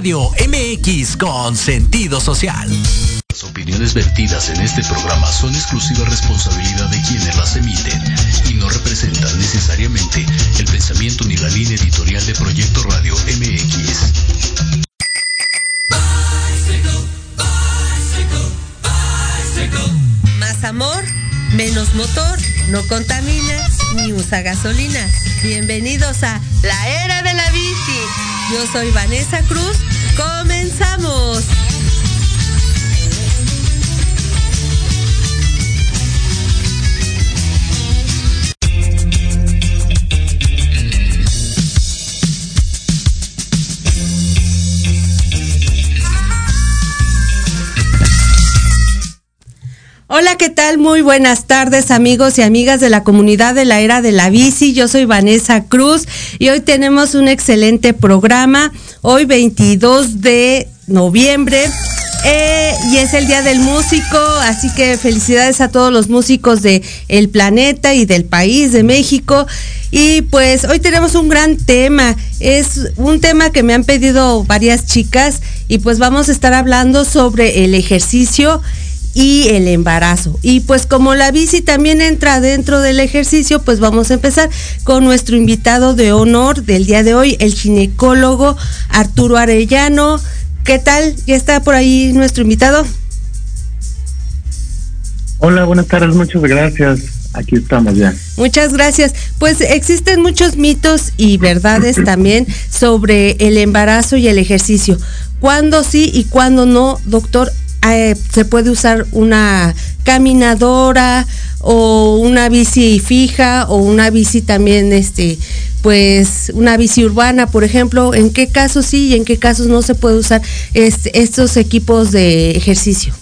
Radio MX con sentido social. Las opiniones vertidas en este programa son exclusiva responsabilidad de quienes las emiten y no representan necesariamente el pensamiento ni la línea editorial de Proyecto Radio MX. Más amor, menos motor, no contamina ni usa gasolina. Bienvenidos a La Era de la Bici. Yo soy Vanessa Cruz. Comenzamos. ¿Qué tal? Muy buenas tardes amigos y amigas de la comunidad de la era de la bici. Yo soy Vanessa Cruz y hoy tenemos un excelente programa. Hoy 22 de noviembre. Eh, y es el Día del Músico, así que felicidades a todos los músicos de planeta y del país de México. Y pues hoy tenemos un gran tema, es un tema que me han pedido varias chicas y pues vamos a estar hablando sobre el ejercicio y el embarazo. Y pues como la bici también entra dentro del ejercicio, pues vamos a empezar con nuestro invitado de honor del día de hoy, el ginecólogo Arturo Arellano. ¿Qué tal? ¿Ya está por ahí nuestro invitado? Hola, buenas tardes, muchas gracias. Aquí estamos ya. Muchas gracias. Pues existen muchos mitos y verdades también sobre el embarazo y el ejercicio. ¿Cuándo sí y cuándo no, doctor? Eh, se puede usar una caminadora o una bici fija o una bici también este pues una bici urbana por ejemplo en qué casos sí y en qué casos no se puede usar este, estos equipos de ejercicio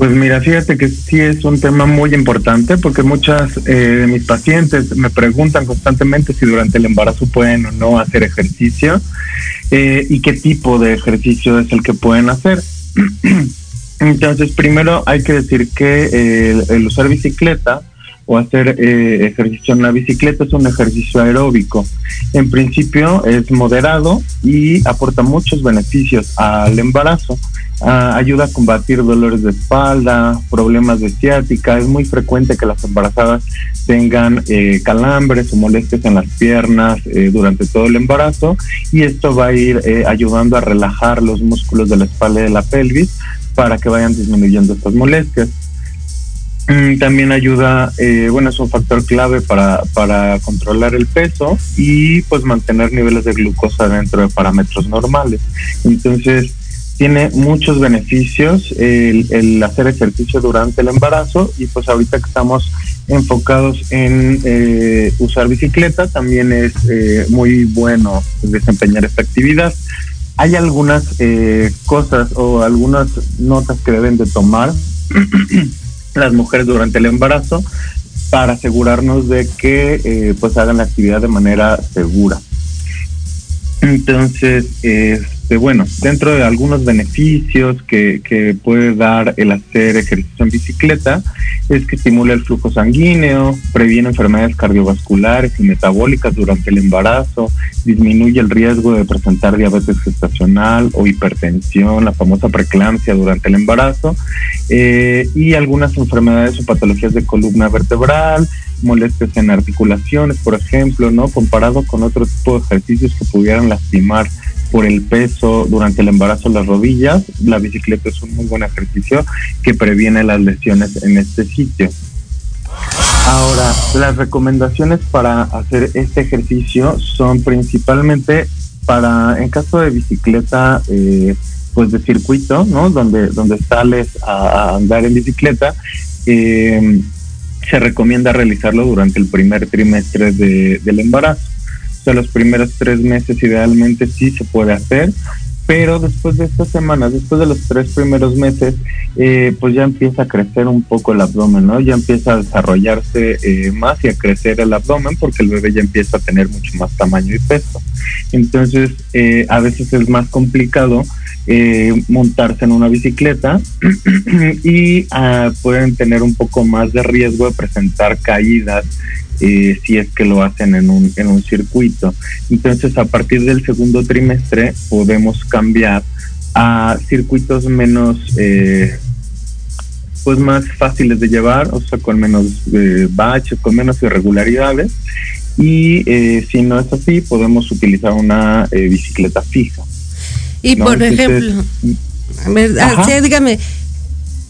pues mira, fíjate que sí es un tema muy importante porque muchas eh, de mis pacientes me preguntan constantemente si durante el embarazo pueden o no hacer ejercicio eh, y qué tipo de ejercicio es el que pueden hacer. Entonces, primero hay que decir que el, usar bicicleta o hacer eh, ejercicio en la bicicleta es un ejercicio aeróbico. En principio es moderado y aporta muchos beneficios al embarazo. Ah, ayuda a combatir dolores de espalda, problemas de ciática. Es muy frecuente que las embarazadas tengan eh, calambres o molestias en las piernas eh, durante todo el embarazo y esto va a ir ayudando a relajar los músculos de la espalda y de la pelvis para que vayan disminuyendo estas molestias. Mm, también ayuda, bueno, es un factor clave para, para controlar el peso y pues mantener niveles de glucosa dentro de parámetros normales. Entonces, tiene muchos beneficios el, hacer ejercicio durante el embarazo y pues ahorita que estamos enfocados en eh, usar bicicleta también es eh, muy bueno desempeñar esta actividad. Hay algunas eh, cosas o algunas notas que deben de tomar las mujeres durante el embarazo para asegurarnos de que pues hagan la actividad de manera segura. Entonces, este, bueno, dentro de algunos beneficios que, que, puede dar el hacer ejercicio en bicicleta, es que estimula el flujo sanguíneo, previene enfermedades cardiovasculares y metabólicas durante el embarazo, disminuye el riesgo de presentar diabetes gestacional o hipertensión, la famosa preeclampsia durante el embarazo, eh, y algunas enfermedades o patologías de columna vertebral, molestias en articulaciones, por ejemplo, ¿no? Comparado con otro tipo de ejercicios que pudieran lastimar por el peso durante el embarazo las rodillas, la bicicleta es un muy buen ejercicio que previene las lesiones en este sitio. Ahora, las recomendaciones para hacer este ejercicio son principalmente para, en caso de bicicleta, eh, pues de circuito, ¿no? Donde, donde sales a, andar en bicicleta, eh, se recomienda realizarlo durante el primer trimestre del embarazo. O los primeros tres meses idealmente sí se puede hacer, pero después de estas semanas, después de los tres primeros meses, eh, pues ya empieza a crecer un poco el abdomen, ¿no? Ya empieza a desarrollarse eh, más y a crecer el abdomen porque el bebé ya empieza a tener mucho más tamaño y peso. Entonces, eh, a veces es más complicado eh, montarse en una bicicleta y ah, pueden tener un poco más de riesgo de presentar caídas eh, si es que lo hacen en un, en un circuito. Entonces, a partir del segundo trimestre podemos cambiar a circuitos menos, eh, pues más fáciles de llevar, o sea, con menos eh, baches, con menos irregularidades. Y eh, si no es así, podemos utilizar una bicicleta fija. Y por ejemplo, ah, dígame,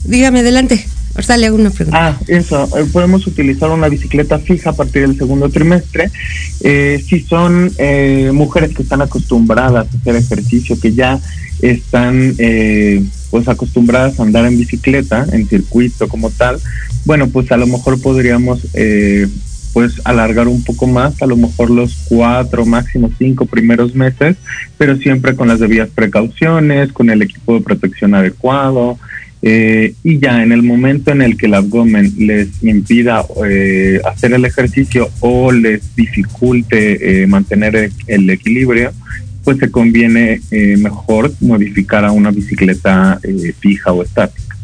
dígame adelante. Ahorita le hago una pregunta. Ah, eso. podemos utilizar una bicicleta fija a partir del segundo trimestre. si son mujeres que están acostumbradas a hacer ejercicio, que ya están eh, pues acostumbradas a andar en bicicleta, en circuito como tal, bueno, pues a lo mejor podríamos eh, pues alargar un poco más, a lo mejor los cuatro, máximo cinco primeros meses, pero siempre con las debidas precauciones, con el equipo de protección adecuado, eh, y ya en el momento en el que el abdomen les impida hacer el ejercicio o les dificulte mantener el, equilibrio, pues se conviene eh, mejor modificar a una bicicleta eh, fija o estática.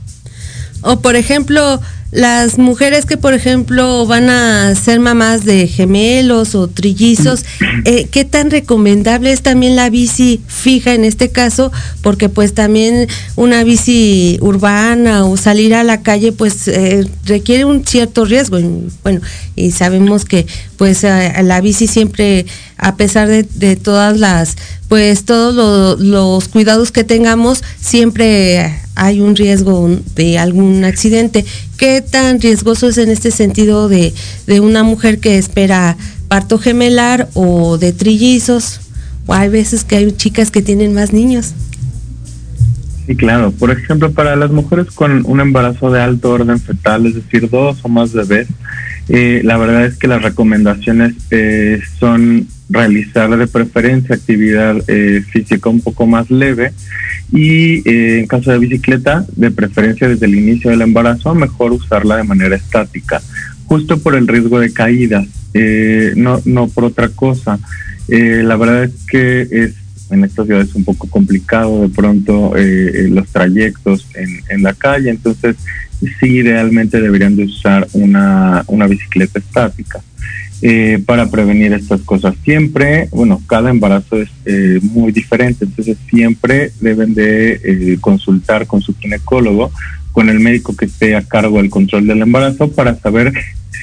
O por ejemplo, las mujeres que por ejemplo van a ser mamás de gemelos o trillizos, eh, ¿qué tan recomendable es también la bici fija en este caso? Porque pues también una bici urbana o salir a la calle pues requiere un cierto riesgo. bueno, y sabemos que pues la bici siempre a pesar de, todas las, pues todos los cuidados que tengamos, siempre hay un riesgo de algún accidente. ¿Qué tan riesgoso es en este sentido de, de una mujer que espera parto gemelar o de trillizos? O hay veces que hay chicas que tienen más niños. Sí, claro. Por ejemplo, para las mujeres con un embarazo de alto orden fetal, es decir, dos o más bebés, eh, la verdad es que las recomendaciones eh, son realizar de preferencia actividad eh, física un poco más leve y en caso de bicicleta, de preferencia desde el inicio del embarazo, mejor usarla de manera estática, justo por el riesgo de caídas, no, no por otra cosa. la verdad es que es en esta ciudad es un poco complicado de pronto los trayectos en, en la calle, entonces sí idealmente deberían de usar una, una bicicleta estática. Eh, para prevenir estas cosas. Siempre, bueno, cada embarazo es eh, muy diferente, entonces siempre deben de eh, consultar con su ginecólogo, con el médico que esté a cargo del control del embarazo para saber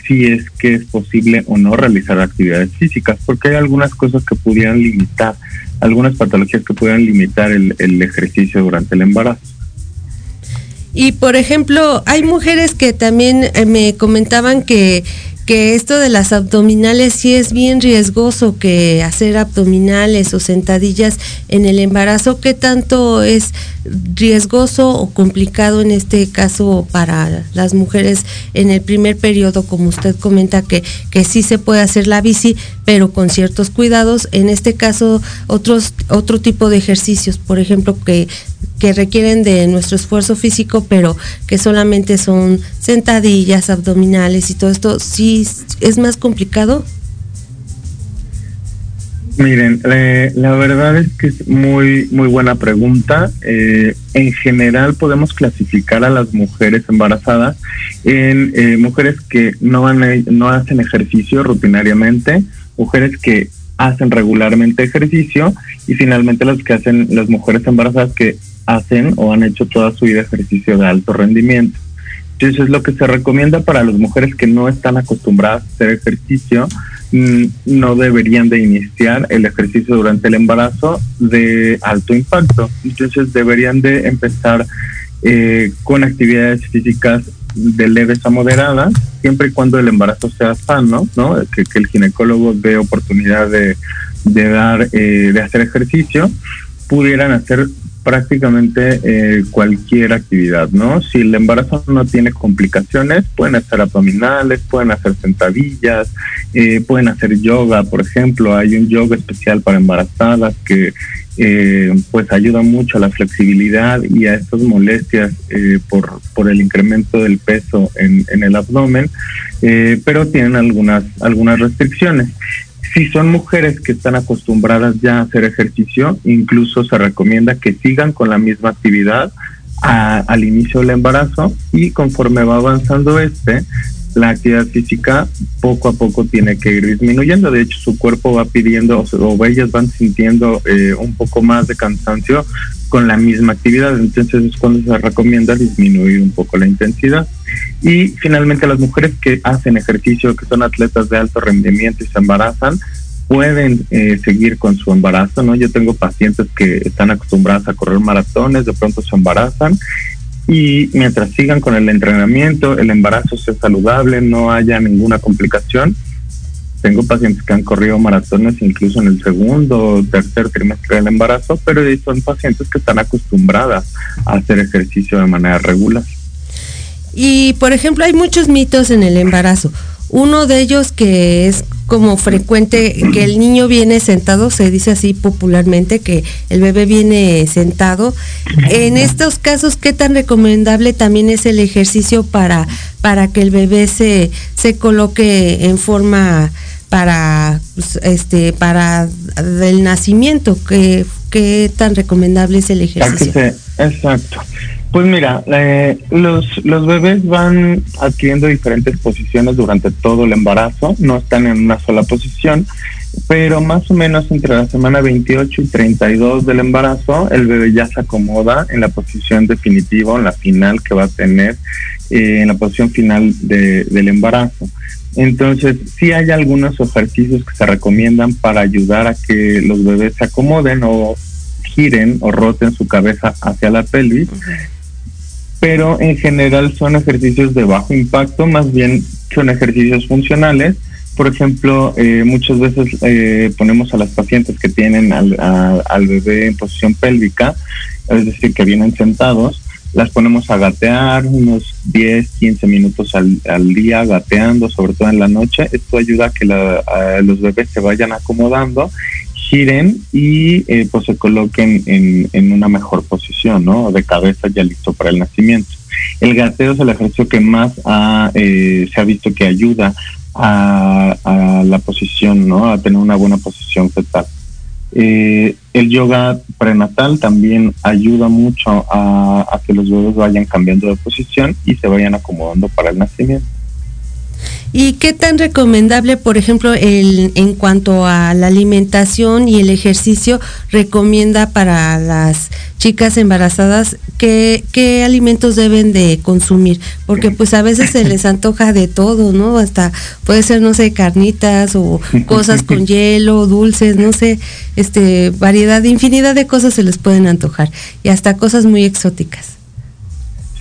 si es que es posible o no realizar actividades físicas, porque hay algunas cosas que pudieran limitar, algunas patologías que pudieran limitar el, el ejercicio durante el embarazo. Y por ejemplo, hay mujeres que también eh, me comentaban que, que esto de las abdominales sí es bien riesgoso que hacer abdominales o sentadillas en el embarazo. ¿Qué tanto es riesgoso o complicado en este caso para las mujeres en el primer periodo, como usted comenta, que, que sí se puede hacer la bici, pero con ciertos cuidados? En este caso, otros, otro tipo de ejercicios, por ejemplo, que que requieren de nuestro esfuerzo físico, pero que solamente son sentadillas, abdominales y todo esto, ¿sí es más complicado? Miren, eh, la verdad es que es muy muy buena pregunta. Eh, en general podemos clasificar a las mujeres embarazadas en eh, mujeres que no, van no hacen ejercicio rutinariamente, mujeres que hacen regularmente ejercicio y finalmente las que hacen las mujeres embarazadas que hacen o han hecho toda su vida ejercicio de alto rendimiento. Entonces, lo que se recomienda para las mujeres que no están acostumbradas a hacer ejercicio, no deberían de iniciar el ejercicio durante el embarazo de alto impacto. Entonces, deberían de empezar eh, con actividades físicas de leves a moderadas, siempre y cuando el embarazo sea sano, ¿no? Que, el ginecólogo dé oportunidad de, de dar, eh, de hacer ejercicio, pudieran hacer prácticamente eh, cualquier actividad, ¿no? Si el embarazo no tiene complicaciones, pueden hacer abdominales, pueden hacer sentadillas, eh, pueden hacer yoga, por ejemplo, hay un yoga especial para embarazadas que eh, pues ayuda mucho a la flexibilidad y a estas molestias por, por el incremento del peso en, en el abdomen, pero tienen algunas, algunas restricciones. Si son mujeres que están acostumbradas ya a hacer ejercicio, incluso se recomienda que sigan con la misma actividad al inicio del embarazo y conforme va avanzando este, la actividad física poco a poco tiene que ir disminuyendo. De hecho, su cuerpo va pidiendo o, ellas van sintiendo eh, un poco más de cansancio con la misma actividad. Entonces es cuando se recomienda disminuir un poco la intensidad. Y finalmente las mujeres que hacen ejercicio, que son atletas de alto rendimiento y se embarazan, pueden eh, seguir con su embarazo, ¿no? Yo tengo pacientes que están acostumbradas a correr maratones, de pronto se embarazan y mientras sigan con el entrenamiento, el embarazo sea saludable, no haya ninguna complicación. Tengo pacientes que han corrido maratones incluso en el segundo o tercer trimestre del embarazo, pero son pacientes que están acostumbradas a hacer ejercicio de manera regular. Y, por ejemplo, hay muchos mitos en el embarazo. Uno de ellos que es como frecuente que el niño viene sentado, se dice así popularmente que el bebé viene sentado. En estos casos, ¿qué tan recomendable también es el ejercicio para, para que el bebé se, se coloque en forma para pues, este para el nacimiento? ¿Qué, qué tan recomendable es el ejercicio? Exacto. Pues mira, eh, los, los bebés van adquiriendo diferentes posiciones durante todo el embarazo, no están en una sola posición, pero más o menos entre la semana 28 y 32 del embarazo, el bebé ya se acomoda en la posición definitiva, en la final que va a tener, eh, en la posición final del embarazo. Entonces, sí hay algunos ejercicios que se recomiendan para ayudar a que los bebés se acomoden o giren o roten su cabeza hacia la pelvis pero en general son ejercicios de bajo impacto, más bien son ejercicios funcionales. Por ejemplo, eh, muchas veces eh, ponemos a las pacientes que tienen al, bebé en posición pélvica, es decir, que vienen sentados, las ponemos a gatear unos 10, 15 minutos al, al día, gateando, sobre todo en la noche. Esto ayuda a que los bebés se vayan acomodando giren y eh, pues se coloquen en, en, una mejor posición, ¿no? De cabeza ya listo para el nacimiento. El gateo es el ejercicio que más eh, se ha visto que ayuda a, la posición, ¿no? A tener una buena posición fetal. Eh, el yoga prenatal también ayuda mucho a, a que los bebés vayan cambiando de posición y se vayan acomodando para el nacimiento. ¿Y qué tan recomendable, por ejemplo, el, en cuanto a la alimentación y el ejercicio, recomienda para las chicas embarazadas qué, qué alimentos deben de consumir? Porque pues a veces se les antoja de todo, ¿no? Hasta puede ser, no sé, carnitas o cosas con hielo, dulces, no sé, este, variedad, infinidad de cosas se les pueden antojar y hasta cosas muy exóticas.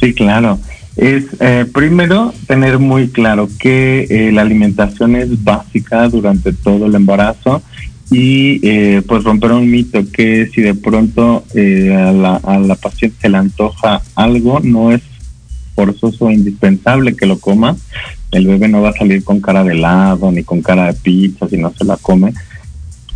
Sí, claro es eh, primero tener muy claro que eh, la alimentación es básica durante todo el embarazo y eh, pues romper un mito que si de pronto a la, a, la, paciente se le antoja algo no es forzoso o indispensable que lo coma. El bebé no va a salir con cara de helado ni con cara de pizza si no se la come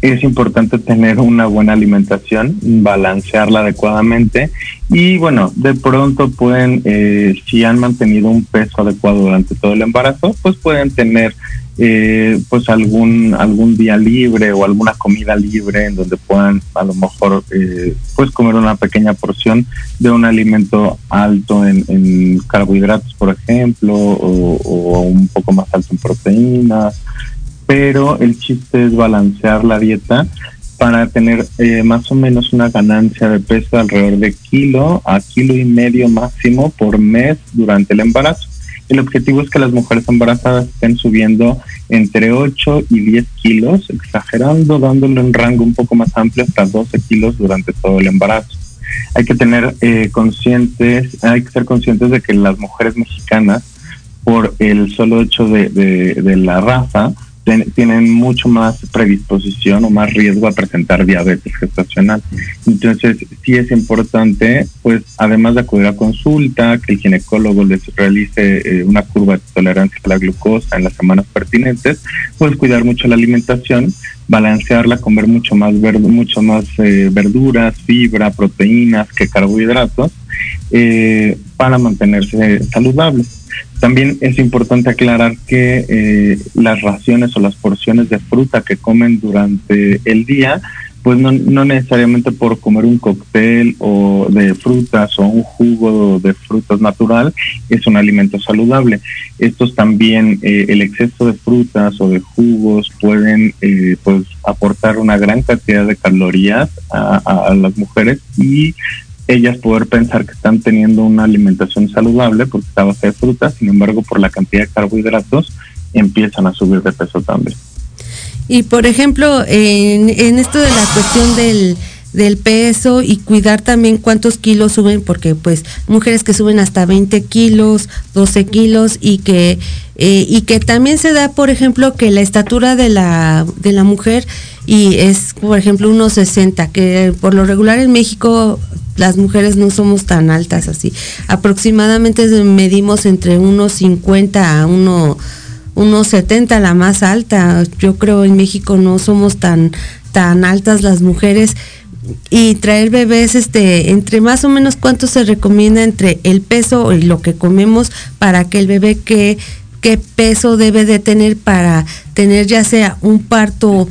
es importante tener una buena alimentación, balancearla adecuadamente y bueno, de pronto pueden, eh, si han mantenido un peso adecuado durante todo el embarazo, pues pueden tener eh, pues algún algún día libre o alguna comida libre en donde puedan a lo mejor eh, pues comer una pequeña porción de un alimento alto en, carbohidratos, por ejemplo, o, o un poco más alto en proteínas pero el chiste es balancear la dieta para tener eh, más o menos una ganancia de peso alrededor de kilo a kilo y medio máximo por mes durante el embarazo. El objetivo es que las mujeres embarazadas estén subiendo entre 8 y 10 kilos, exagerando, dándole un rango un poco más amplio hasta 12 kilos durante todo el embarazo. Hay que tener eh, conscientes, hay que ser conscientes de que las mujeres mexicanas, por el solo hecho de, de la raza, tienen mucho más predisposición o más riesgo a presentar diabetes gestacional. Entonces, sí es importante, pues, además de acudir a consulta, que el ginecólogo les realice eh, una curva de tolerancia a la glucosa en las semanas pertinentes, pues cuidar mucho la alimentación, balancearla, comer mucho más, mucho más eh, verduras, fibra, proteínas que carbohidratos eh, para mantenerse saludable. También es importante aclarar que eh, las raciones o las porciones de fruta que comen durante el día pues no, necesariamente por comer un cóctel o de frutas o un jugo de frutas natural es un alimento saludable. Estos también, eh, el exceso de frutas o de jugos pueden eh, pues aportar una gran cantidad de calorías a, a, las mujeres y ellas poder pensar que están teniendo una alimentación saludable porque está base de frutas, sin embargo por la cantidad de carbohidratos empiezan a subir de peso también. Y por ejemplo, en, en esto de la cuestión del, del peso y cuidar también cuántos kilos suben, porque pues mujeres que suben hasta 20 kilos, 12 kilos y que, eh, y que también se da, por ejemplo, que la estatura de la, de la mujer y es, por ejemplo, 1,60, que por lo regular en México las mujeres no somos tan altas así. Aproximadamente medimos entre 1,50 a 1 unos 70 la más alta. Yo creo en México no somos tan tan altas las mujeres y traer bebés este entre más o menos cuánto se recomienda entre el peso y lo que comemos para que el bebé que qué peso debe de tener para tener ya sea un parto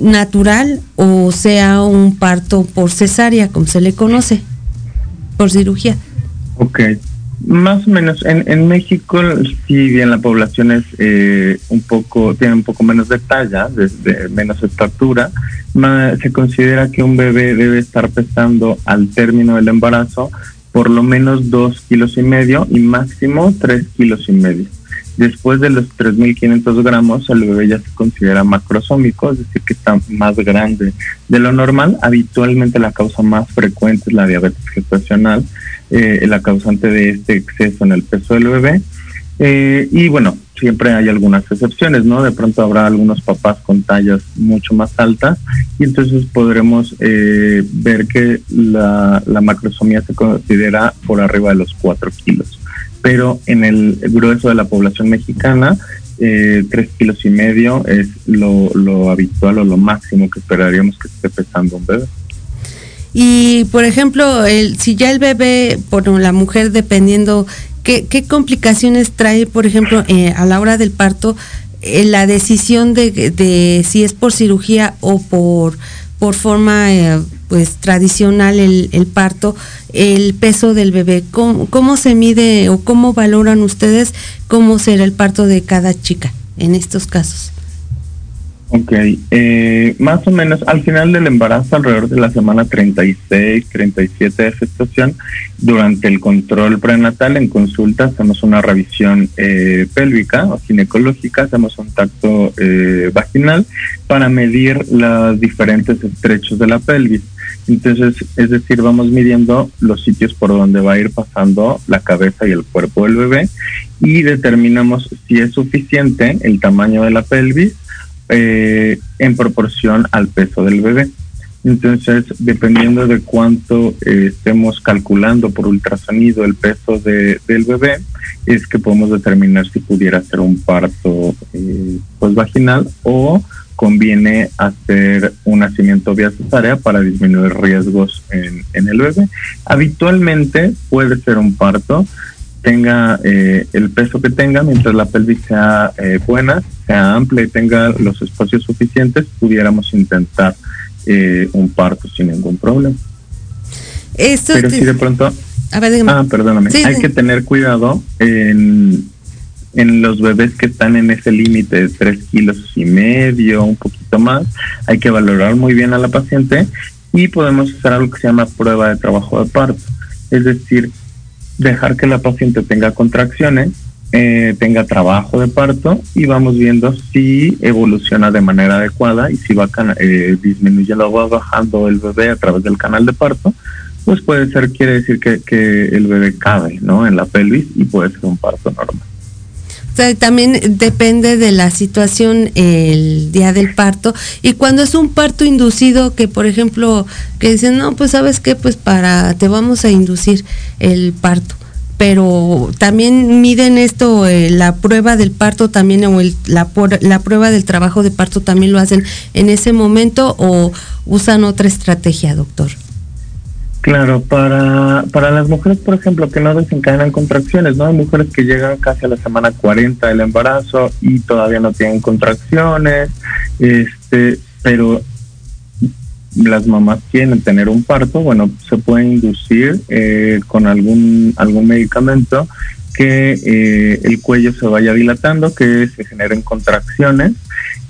natural o sea un parto por cesárea como se le conoce por cirugía. Okay. Más o menos. En, en México, si bien la población es eh, un poco, tiene un poco menos de talla, de, menos estatura, se considera que un bebé debe estar pesando al término del embarazo por lo menos dos kilos y medio y máximo tres kilos y medio. Después de los 3.500 gramos, el bebé ya se considera macrosómico, es decir, que está más grande de lo normal. Habitualmente la causa más frecuente es la diabetes gestacional, eh, la causante de este exceso en el peso del bebé. Eh, y bueno, siempre hay algunas excepciones, ¿no? De pronto habrá algunos papás con tallas mucho más altas y entonces podremos eh, ver que la, la macrosomía se considera por arriba de los 4 kilos. Pero en el grueso de la población mexicana, eh, tres kilos y medio es lo, lo habitual o lo máximo que esperaríamos que esté pesando un bebé. Y, por ejemplo, el, si ya el bebé, por la mujer, dependiendo, ¿qué, qué complicaciones trae, por ejemplo, eh, a la hora del parto, eh, la decisión de, de, si es por cirugía o por, por forma eh, pues tradicional el, el, parto, el peso del bebé? ¿Cómo, ¿Cómo se mide o cómo valoran ustedes cómo será el parto de cada chica en estos casos? Ok, eh, más o menos al final del embarazo, alrededor de la semana 36, 37 de gestación, durante el control prenatal en consulta hacemos una revisión eh, pélvica o ginecológica, hacemos un tacto eh, vaginal para medir los diferentes estrechos de la pelvis. Entonces, es decir, vamos midiendo los sitios por donde va a ir pasando la cabeza y el cuerpo del bebé y determinamos si es suficiente el tamaño de la pelvis eh, en proporción al peso del bebé. Entonces, dependiendo de cuánto eh, estemos calculando por ultrasonido el peso de, del bebé, es que podemos determinar si pudiera ser un parto eh, pues o conviene hacer un nacimiento vía cesárea para disminuir riesgos en, en el bebé. Habitualmente puede ser un parto, tenga eh, el peso que tenga, mientras la pelvis sea eh, buena, sea amplia y tenga los espacios suficientes, pudiéramos intentar eh, un parto sin ningún problema. Esto Pero si de pronto... ah, perdóname. Hay que tener cuidado en, en los bebés que están en ese límite de tres kilos y medio, un poquito más. Hay que valorar muy bien a la paciente y podemos hacer algo que se llama prueba de trabajo de parto. Es decir, dejar que la paciente tenga contracciones, eh, tenga trabajo de parto y vamos viendo si evoluciona de manera adecuada y si va eh, disminuyendo o va bajando el bebé a través del canal de parto, pues puede ser, quiere decir que, que el bebé cabe ¿no? en la pelvis y puede ser un parto normal. O sea, también depende de la situación el día del parto y cuando es un parto inducido que por ejemplo que dicen no pues sabes qué pues para te vamos a inducir el parto pero también miden esto eh, la prueba del parto también o el, la, la prueba del trabajo de parto también lo hacen en ese momento o usan otra estrategia doctor Claro, para, para las mujeres, por ejemplo, que no desencadenan contracciones, ¿no? Hay mujeres que llegan casi a la semana 40 del embarazo y todavía no tienen contracciones, este, pero las mamás quieren tener un parto, bueno, se puede inducir eh, con algún, algún medicamento que eh, el cuello se vaya dilatando, que se generen contracciones,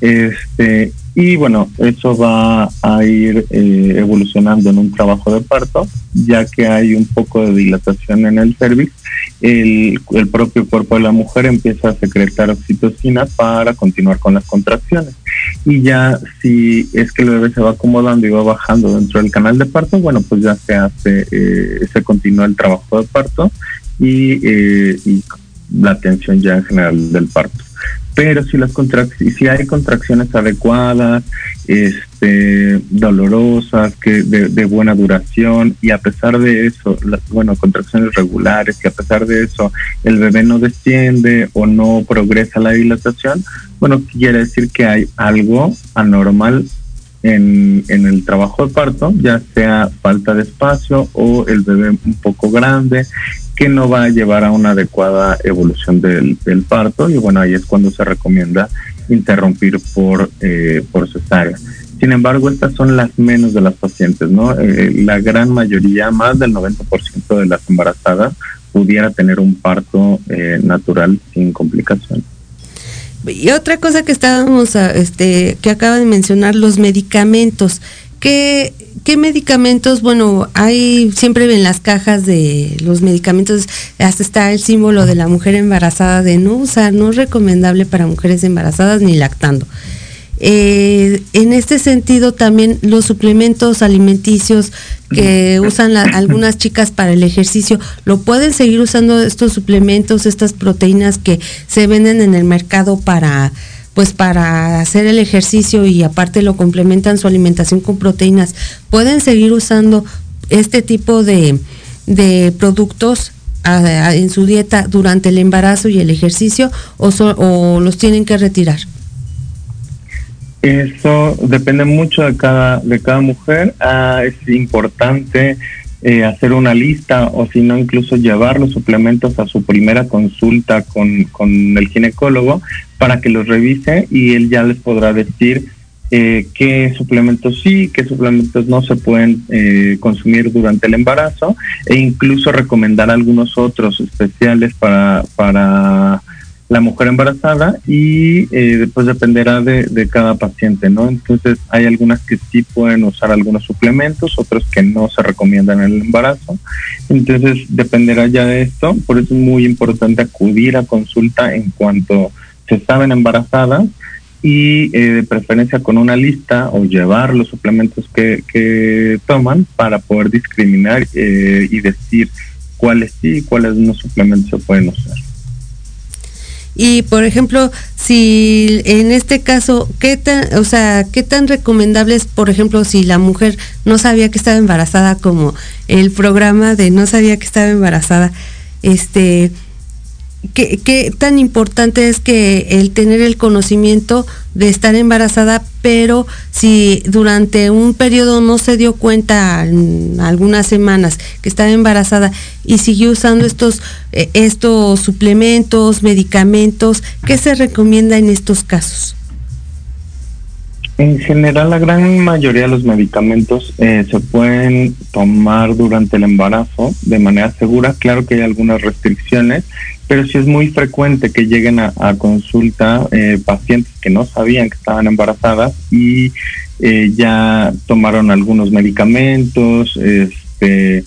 este, y bueno, eso va a ir eh, evolucionando en un trabajo de parto, ya que hay un poco de dilatación en el cervix. El, el propio cuerpo de la mujer empieza a secretar oxitocina para continuar con las contracciones. Y ya si es que el bebé se va acomodando y va bajando dentro del canal de parto, bueno, pues ya se hace, eh, se continúa el trabajo de parto y, eh, y la atención ya en general del parto pero si las si hay contracciones adecuadas, este, dolorosas, que de, buena duración y a pesar de eso, las bueno, contracciones regulares, y a pesar de eso el bebé no desciende o no progresa la dilatación, bueno, quiere decir que hay algo anormal en, en el trabajo de parto, ya sea falta de espacio o el bebé un poco grande, que no va a llevar a una adecuada evolución del, parto y bueno, ahí es cuando se recomienda interrumpir por, eh, por cesárea. Sin embargo, estas son las menos de las pacientes, ¿no? Eh, la gran mayoría, más del 90% de las embarazadas, pudiera tener un parto eh, natural sin complicaciones. Y otra cosa que estábamos, este, que acaba de mencionar, los medicamentos. ¿Qué, ¿Qué medicamentos? Bueno, hay siempre en las cajas de los medicamentos, hasta está el símbolo de la mujer embarazada de no usar, no es recomendable para mujeres embarazadas ni lactando. Eh, en este sentido también los suplementos alimenticios que usan algunas chicas para el ejercicio, ¿lo pueden seguir usando estos suplementos, estas proteínas que se venden en el mercado para pues para hacer el ejercicio y aparte lo complementan su alimentación con proteínas, pueden seguir usando este tipo de, productos en su dieta durante el embarazo y el ejercicio o, o los tienen que retirar? Eso depende mucho de cada, de cada mujer. Ah, es importante eh, hacer una lista o si no incluso llevar los suplementos a su primera consulta con, con el ginecólogo para que los revise y él ya les podrá decir eh, qué suplementos sí, qué suplementos no se pueden eh, consumir durante el embarazo e incluso recomendar algunos otros especiales para, para la mujer embarazada y eh, después dependerá de, cada paciente, ¿no? Entonces hay algunas que sí pueden usar algunos suplementos, otros que no se recomiendan en el embarazo. Entonces dependerá ya de esto, por eso es muy importante acudir a consulta en cuanto se saben embarazadas y eh, de preferencia con una lista o llevar los suplementos que, que toman para poder discriminar eh, y decir cuáles sí y cuáles no suplementos se pueden usar. Y por ejemplo, si en este caso, ¿qué tan, o sea, qué tan recomendable es, por ejemplo, si la mujer no sabía que estaba embarazada, como el programa de no sabía que estaba embarazada, este, ¿qué, tan importante es que el tener el conocimiento de estar embarazada, pero si durante un periodo no se dio cuenta en algunas semanas que estaba embarazada y siguió usando estos, eh, estos suplementos, medicamentos, ¿qué se recomienda en estos casos? En general, la gran mayoría de los medicamentos eh, se pueden tomar durante el embarazo de manera segura. Claro que hay algunas restricciones, pero sí es muy frecuente que lleguen a, consulta eh, pacientes que no sabían que estaban embarazadas y eh, ya tomaron algunos medicamentos, este,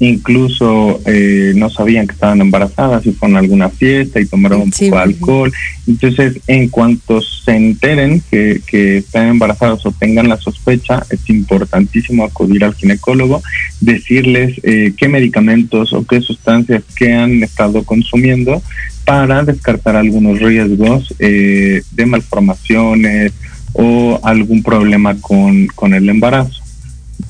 incluso eh, no sabían que estaban embarazadas y fueron a alguna fiesta y tomaron un poco de alcohol. Entonces, en cuanto se enteren que, que están embarazadas o tengan la sospecha, es importantísimo acudir al ginecólogo, decirles eh, qué medicamentos o qué sustancias que han estado consumiendo para descartar algunos riesgos eh, de malformaciones o algún problema con, con el embarazo.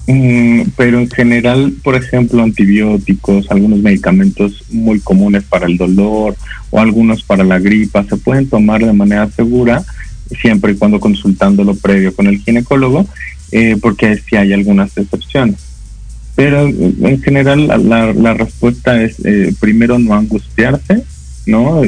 Mm, pero en general, por ejemplo, antibióticos, algunos medicamentos muy comunes para el dolor o algunos para la gripa, se pueden tomar de manera segura siempre y cuando consultándolo previo con el ginecólogo, eh, porque si hay algunas excepciones. Pero en general la, la respuesta es eh, primero no angustiarse, ¿no?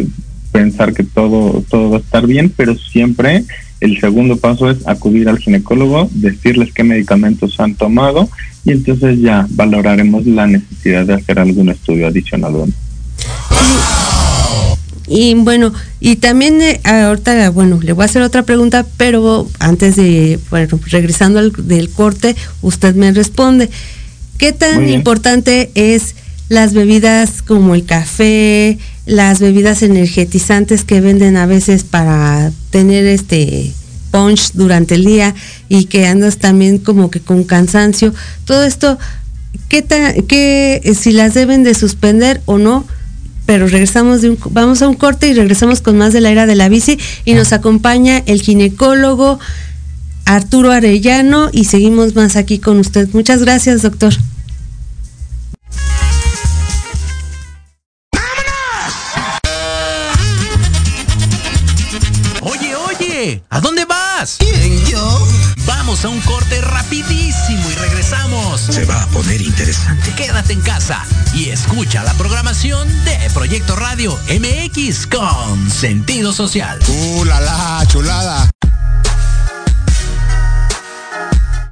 Pensar que todo, todo va a estar bien, pero siempre el segundo paso es acudir al ginecólogo, decirles qué medicamentos han tomado y entonces ya valoraremos la necesidad de hacer algún estudio adicional. Y bueno, y también eh, ahorita, bueno, le voy a hacer otra pregunta, pero antes de, bueno, regresando al del corte, usted me responde. ¿Qué tan importante es las bebidas como el café, las bebidas energetizantes que venden a veces para tener este punch durante el día y que andas también como que con cansancio? Todo esto, ¿qué, qué si las deben de suspender o no? pero regresamos de un, vamos a un corte y regresamos con más de la era de la bici y nos acompaña el ginecólogo Arturo Arellano y seguimos más aquí con usted. Muchas gracias, doctor. ¿A dónde vas? ¿Quién, yo? Vamos a un corte rapidísimo y regresamos. Se va a poner interesante. Quédate en casa y escucha la programación de Proyecto Radio MX con sentido social. ¡Uh, la, la chulada!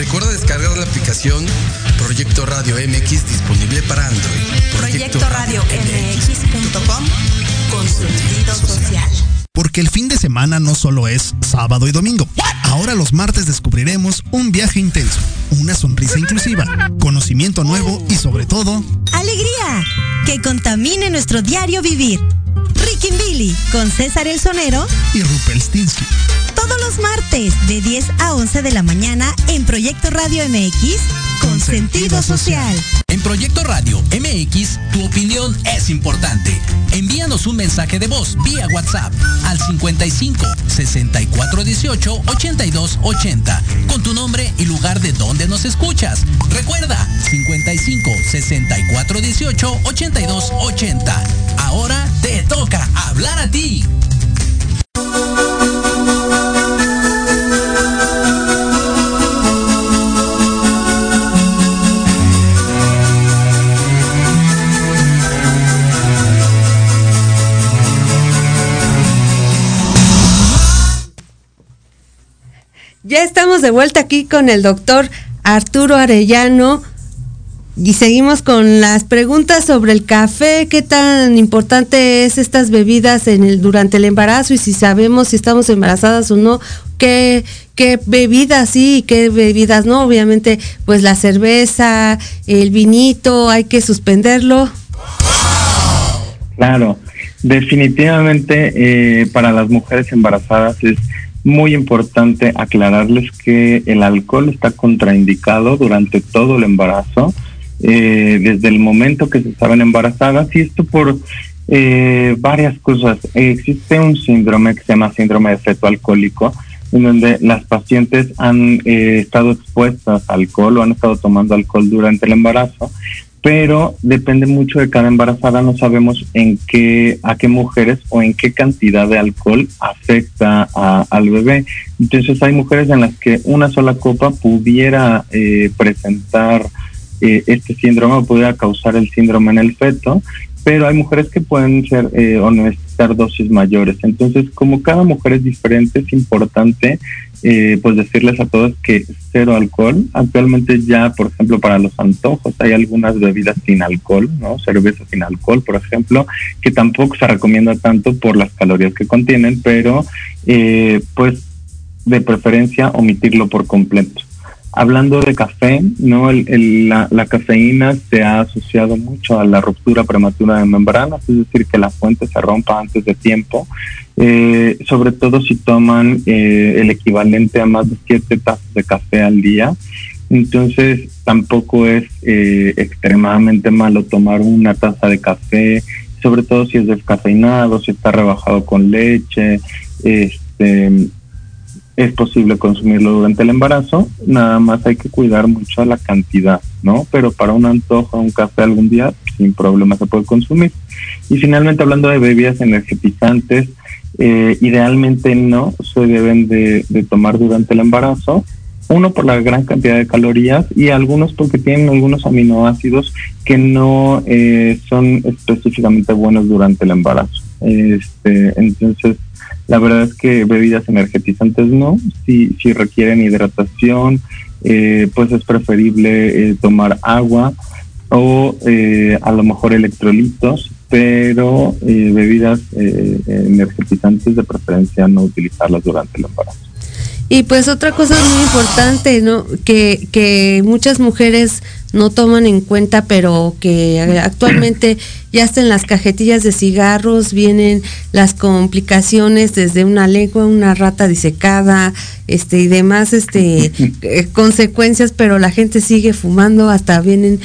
Recuerda descargar la aplicación Proyecto Radio MX disponible para Android. Proyecto Radio MX.com con sentido social. Porque el fin de semana no solo es sábado y domingo. Ahora los martes descubriremos un viaje intenso, una sonrisa inclusiva, conocimiento nuevo y sobre todo... ¡Alegría! Que contamine nuestro diario vivir. Ricky Billy con César el Sonero y Rupel Stinsky. Los martes de 10 a 11 de la mañana en Proyecto Radio MX con, con sentido social. En Proyecto Radio MX, tu opinión es importante. Envíanos un mensaje de voz vía WhatsApp al 55 64 18 82 80 con tu nombre y lugar de donde nos escuchas. Recuerda 55 64 18 82 80. Ahora te toca hablar a ti. Ya estamos de vuelta aquí con el doctor Arturo Arellano y seguimos con las preguntas sobre el café, qué tan importante es estas bebidas en el, durante el embarazo y si sabemos si estamos embarazadas o no, qué, qué bebidas sí y qué bebidas no. Obviamente, pues la cerveza, el vinito, hay que suspenderlo. Claro, definitivamente eh, para las mujeres embarazadas es muy importante aclararles que el alcohol está contraindicado durante todo el embarazo, eh, desde el momento que se saben embarazadas, y esto por eh, varias cosas. existe un síndrome que se llama síndrome de feto alcohólico, en donde las pacientes han eh, estado expuestas al alcohol o han estado tomando alcohol durante el embarazo, pero depende mucho de cada embarazada, no sabemos en qué, a qué mujeres o en qué cantidad de alcohol afecta a, al bebé. Entonces hay mujeres en las que una sola copa pudiera eh, presentar eh, este síndrome o pudiera causar el síndrome en el feto, pero hay mujeres que pueden ser eh, o necesitar dosis mayores. Entonces, como cada mujer es diferente, es importante eh, pues decirles a todos que cero alcohol. Actualmente ya, por ejemplo, para los antojos hay algunas bebidas sin alcohol, ¿no? Cerveza sin alcohol, por ejemplo, que tampoco se recomienda tanto por las calorías que contienen, pero eh, pues de preferencia omitirlo por completo. Hablando de café, no, la, la, cafeína se ha asociado mucho a la ruptura prematura de membranas, es decir, que la fuente se rompa antes de tiempo, eh, sobre todo si toman eh, el equivalente a más de siete tazas de café al día. Entonces, tampoco es eh, extremadamente malo tomar una taza de café, sobre todo si es descafeinado, si está rebajado con leche, este es posible consumirlo durante el embarazo, nada más hay que cuidar mucho la cantidad, ¿no? Pero para un antojo, un café algún día, sin problema se puede consumir. Y finalmente, hablando de bebidas energetizantes, eh, idealmente no se deben de, tomar durante el embarazo, uno por la gran cantidad de calorías y algunos porque tienen algunos aminoácidos que no eh, son específicamente buenos durante el embarazo. Este, entonces, la verdad es que bebidas energetizantes no, si, si requieren hidratación, eh, pues es preferible eh, tomar agua o eh, a lo mejor electrolitos, pero bebidas energetizantes de preferencia no utilizarlas durante el embarazo. Y pues otra cosa muy importante, ¿no? Que, que muchas mujeres no toman en cuenta, pero que actualmente ya en las cajetillas de cigarros vienen las complicaciones desde una lengua, una rata disecada, este y demás este eh, consecuencias, pero la gente sigue fumando, hasta vienen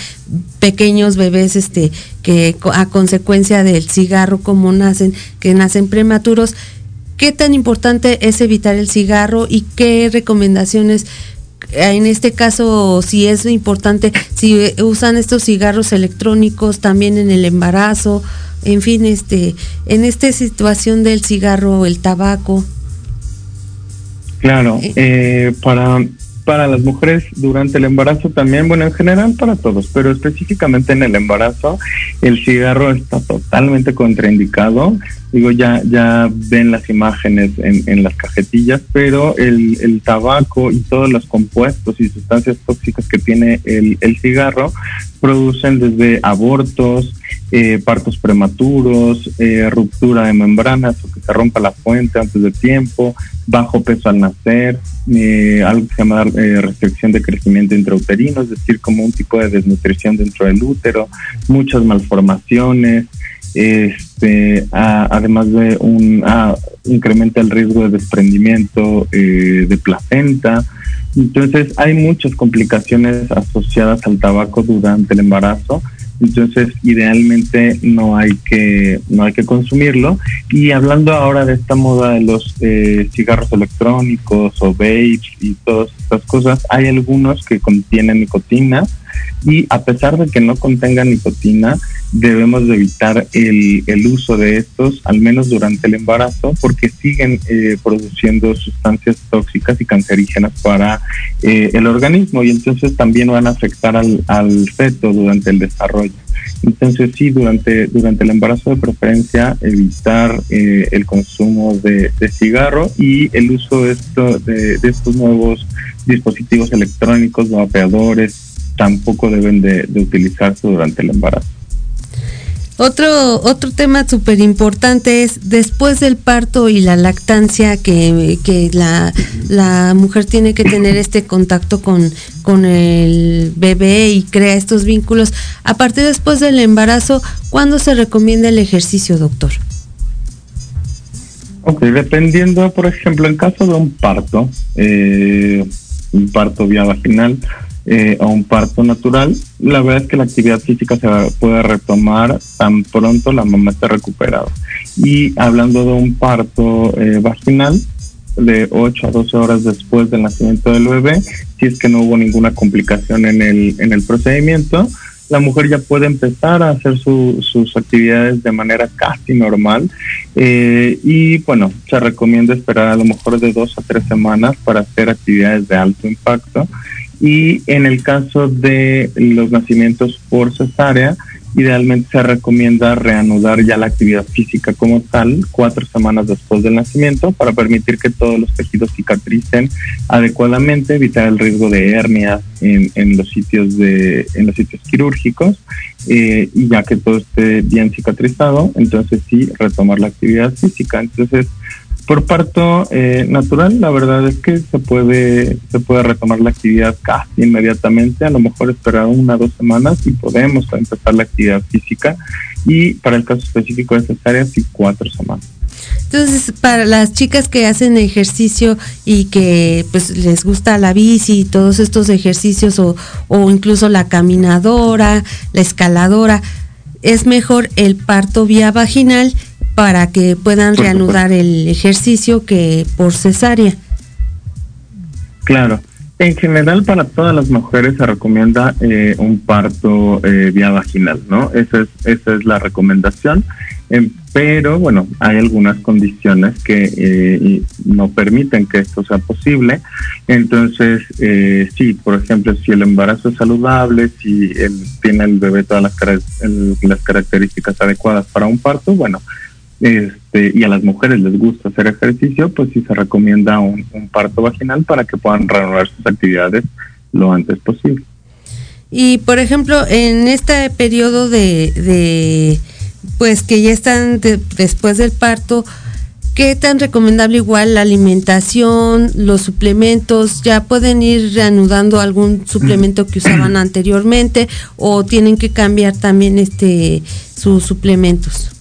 pequeños bebés este que a consecuencia del cigarro como nacen, que nacen prematuros ¿Qué tan importante es evitar el cigarro y qué recomendaciones, en este caso, si es importante, si usan estos cigarros electrónicos también en el embarazo, en fin, este, en esta situación del cigarro, el tabaco? Claro, eh, eh para para las mujeres durante el embarazo también, bueno, en general para todos, pero específicamente en el embarazo, el cigarro está totalmente contraindicado. Digo, ya, ya ven las imágenes en, en las cajetillas, pero el, el, tabaco y todos los compuestos y sustancias tóxicas que tiene el, el cigarro producen desde abortos, eh, partos prematuros, eh, ruptura de membranas o que se rompa la fuente antes de tiempo, bajo peso al nacer, eh, algo que se llama restricción de crecimiento intrauterino, es decir, como un tipo de desnutrición dentro del útero, muchas malformaciones, este, además de un incrementa el riesgo de desprendimiento de placenta. Entonces hay muchas complicaciones asociadas al tabaco durante el embarazo. Entonces idealmente no hay que no hay que consumirlo. Y hablando ahora de esta moda de los eh, cigarros electrónicos o vapes y todas estas cosas hay algunos que contienen nicotina y a pesar de que no contengan nicotina, debemos de evitar el, el uso de estos, al menos durante el embarazo, porque siguen eh, produciendo sustancias tóxicas y cancerígenas para eh, el organismo y entonces también van a afectar al, al feto durante el desarrollo. Entonces sí, durante, durante el embarazo de preferencia evitar eh, el consumo de, de, cigarro y el uso de, esto, de, de estos nuevos dispositivos electrónicos, vapeadores, tampoco deben de, utilizarse durante el embarazo. Otro, otro tema súper importante es después del parto y la lactancia que, que la, la, mujer tiene que tener este contacto con, con el bebé y crea estos vínculos. A partir después del embarazo, ¿cuándo se recomienda el ejercicio, doctor? Ok, dependiendo, por ejemplo, en caso de un parto, eh, un parto vía vaginal, eh, a un parto natural, la verdad es que la actividad física se puede retomar tan pronto la mamá esté recuperada. Y hablando de un parto eh, vaginal, de 8 a 12 horas después del nacimiento del bebé, si es que no hubo ninguna complicación en el, en el procedimiento, la mujer ya puede empezar a hacer sus actividades de manera casi normal. Eh, y bueno, se recomienda esperar a lo mejor de dos a tres semanas para hacer actividades de alto impacto y en el caso de los nacimientos por cesárea, idealmente se recomienda reanudar ya la actividad física como tal cuatro semanas después del nacimiento para permitir que todos los tejidos cicatricen adecuadamente, evitar el riesgo de hernias en, los sitios de en los sitios quirúrgicos eh, y ya que todo esté bien cicatrizado, entonces sí retomar la actividad física. Entonces por parto eh, natural, la verdad es que se puede, se puede retomar la actividad casi inmediatamente, a lo mejor esperar una o dos semanas y podemos empezar la actividad física y para el caso específico de cesárea, sí cuatro semanas. Entonces, para las chicas que hacen ejercicio y que pues les gusta la bici y todos estos ejercicios o, o incluso la caminadora, la escaladora, es mejor el parto vía vaginal para que puedan reanudar el ejercicio que por cesárea. Claro. En general, para todas las mujeres se recomienda eh, un parto eh, vía vaginal, ¿no? Esa es, esa es la recomendación. Em, pero, bueno, hay algunas condiciones que eh, no permiten que esto sea posible. Entonces, sí, por ejemplo, si el embarazo es saludable, si él tiene el bebé todas las, las características adecuadas para un parto, bueno, este, y a las mujeres les gusta hacer ejercicio, pues sí se recomienda un, parto vaginal para que puedan reanudar sus actividades lo antes posible. Y por ejemplo, en este periodo de, pues que ya están después del parto, ¿qué tan recomendable igual la alimentación, los suplementos? ¿Ya pueden ir reanudando algún suplemento que usaban anteriormente o tienen que cambiar también este sus suplementos?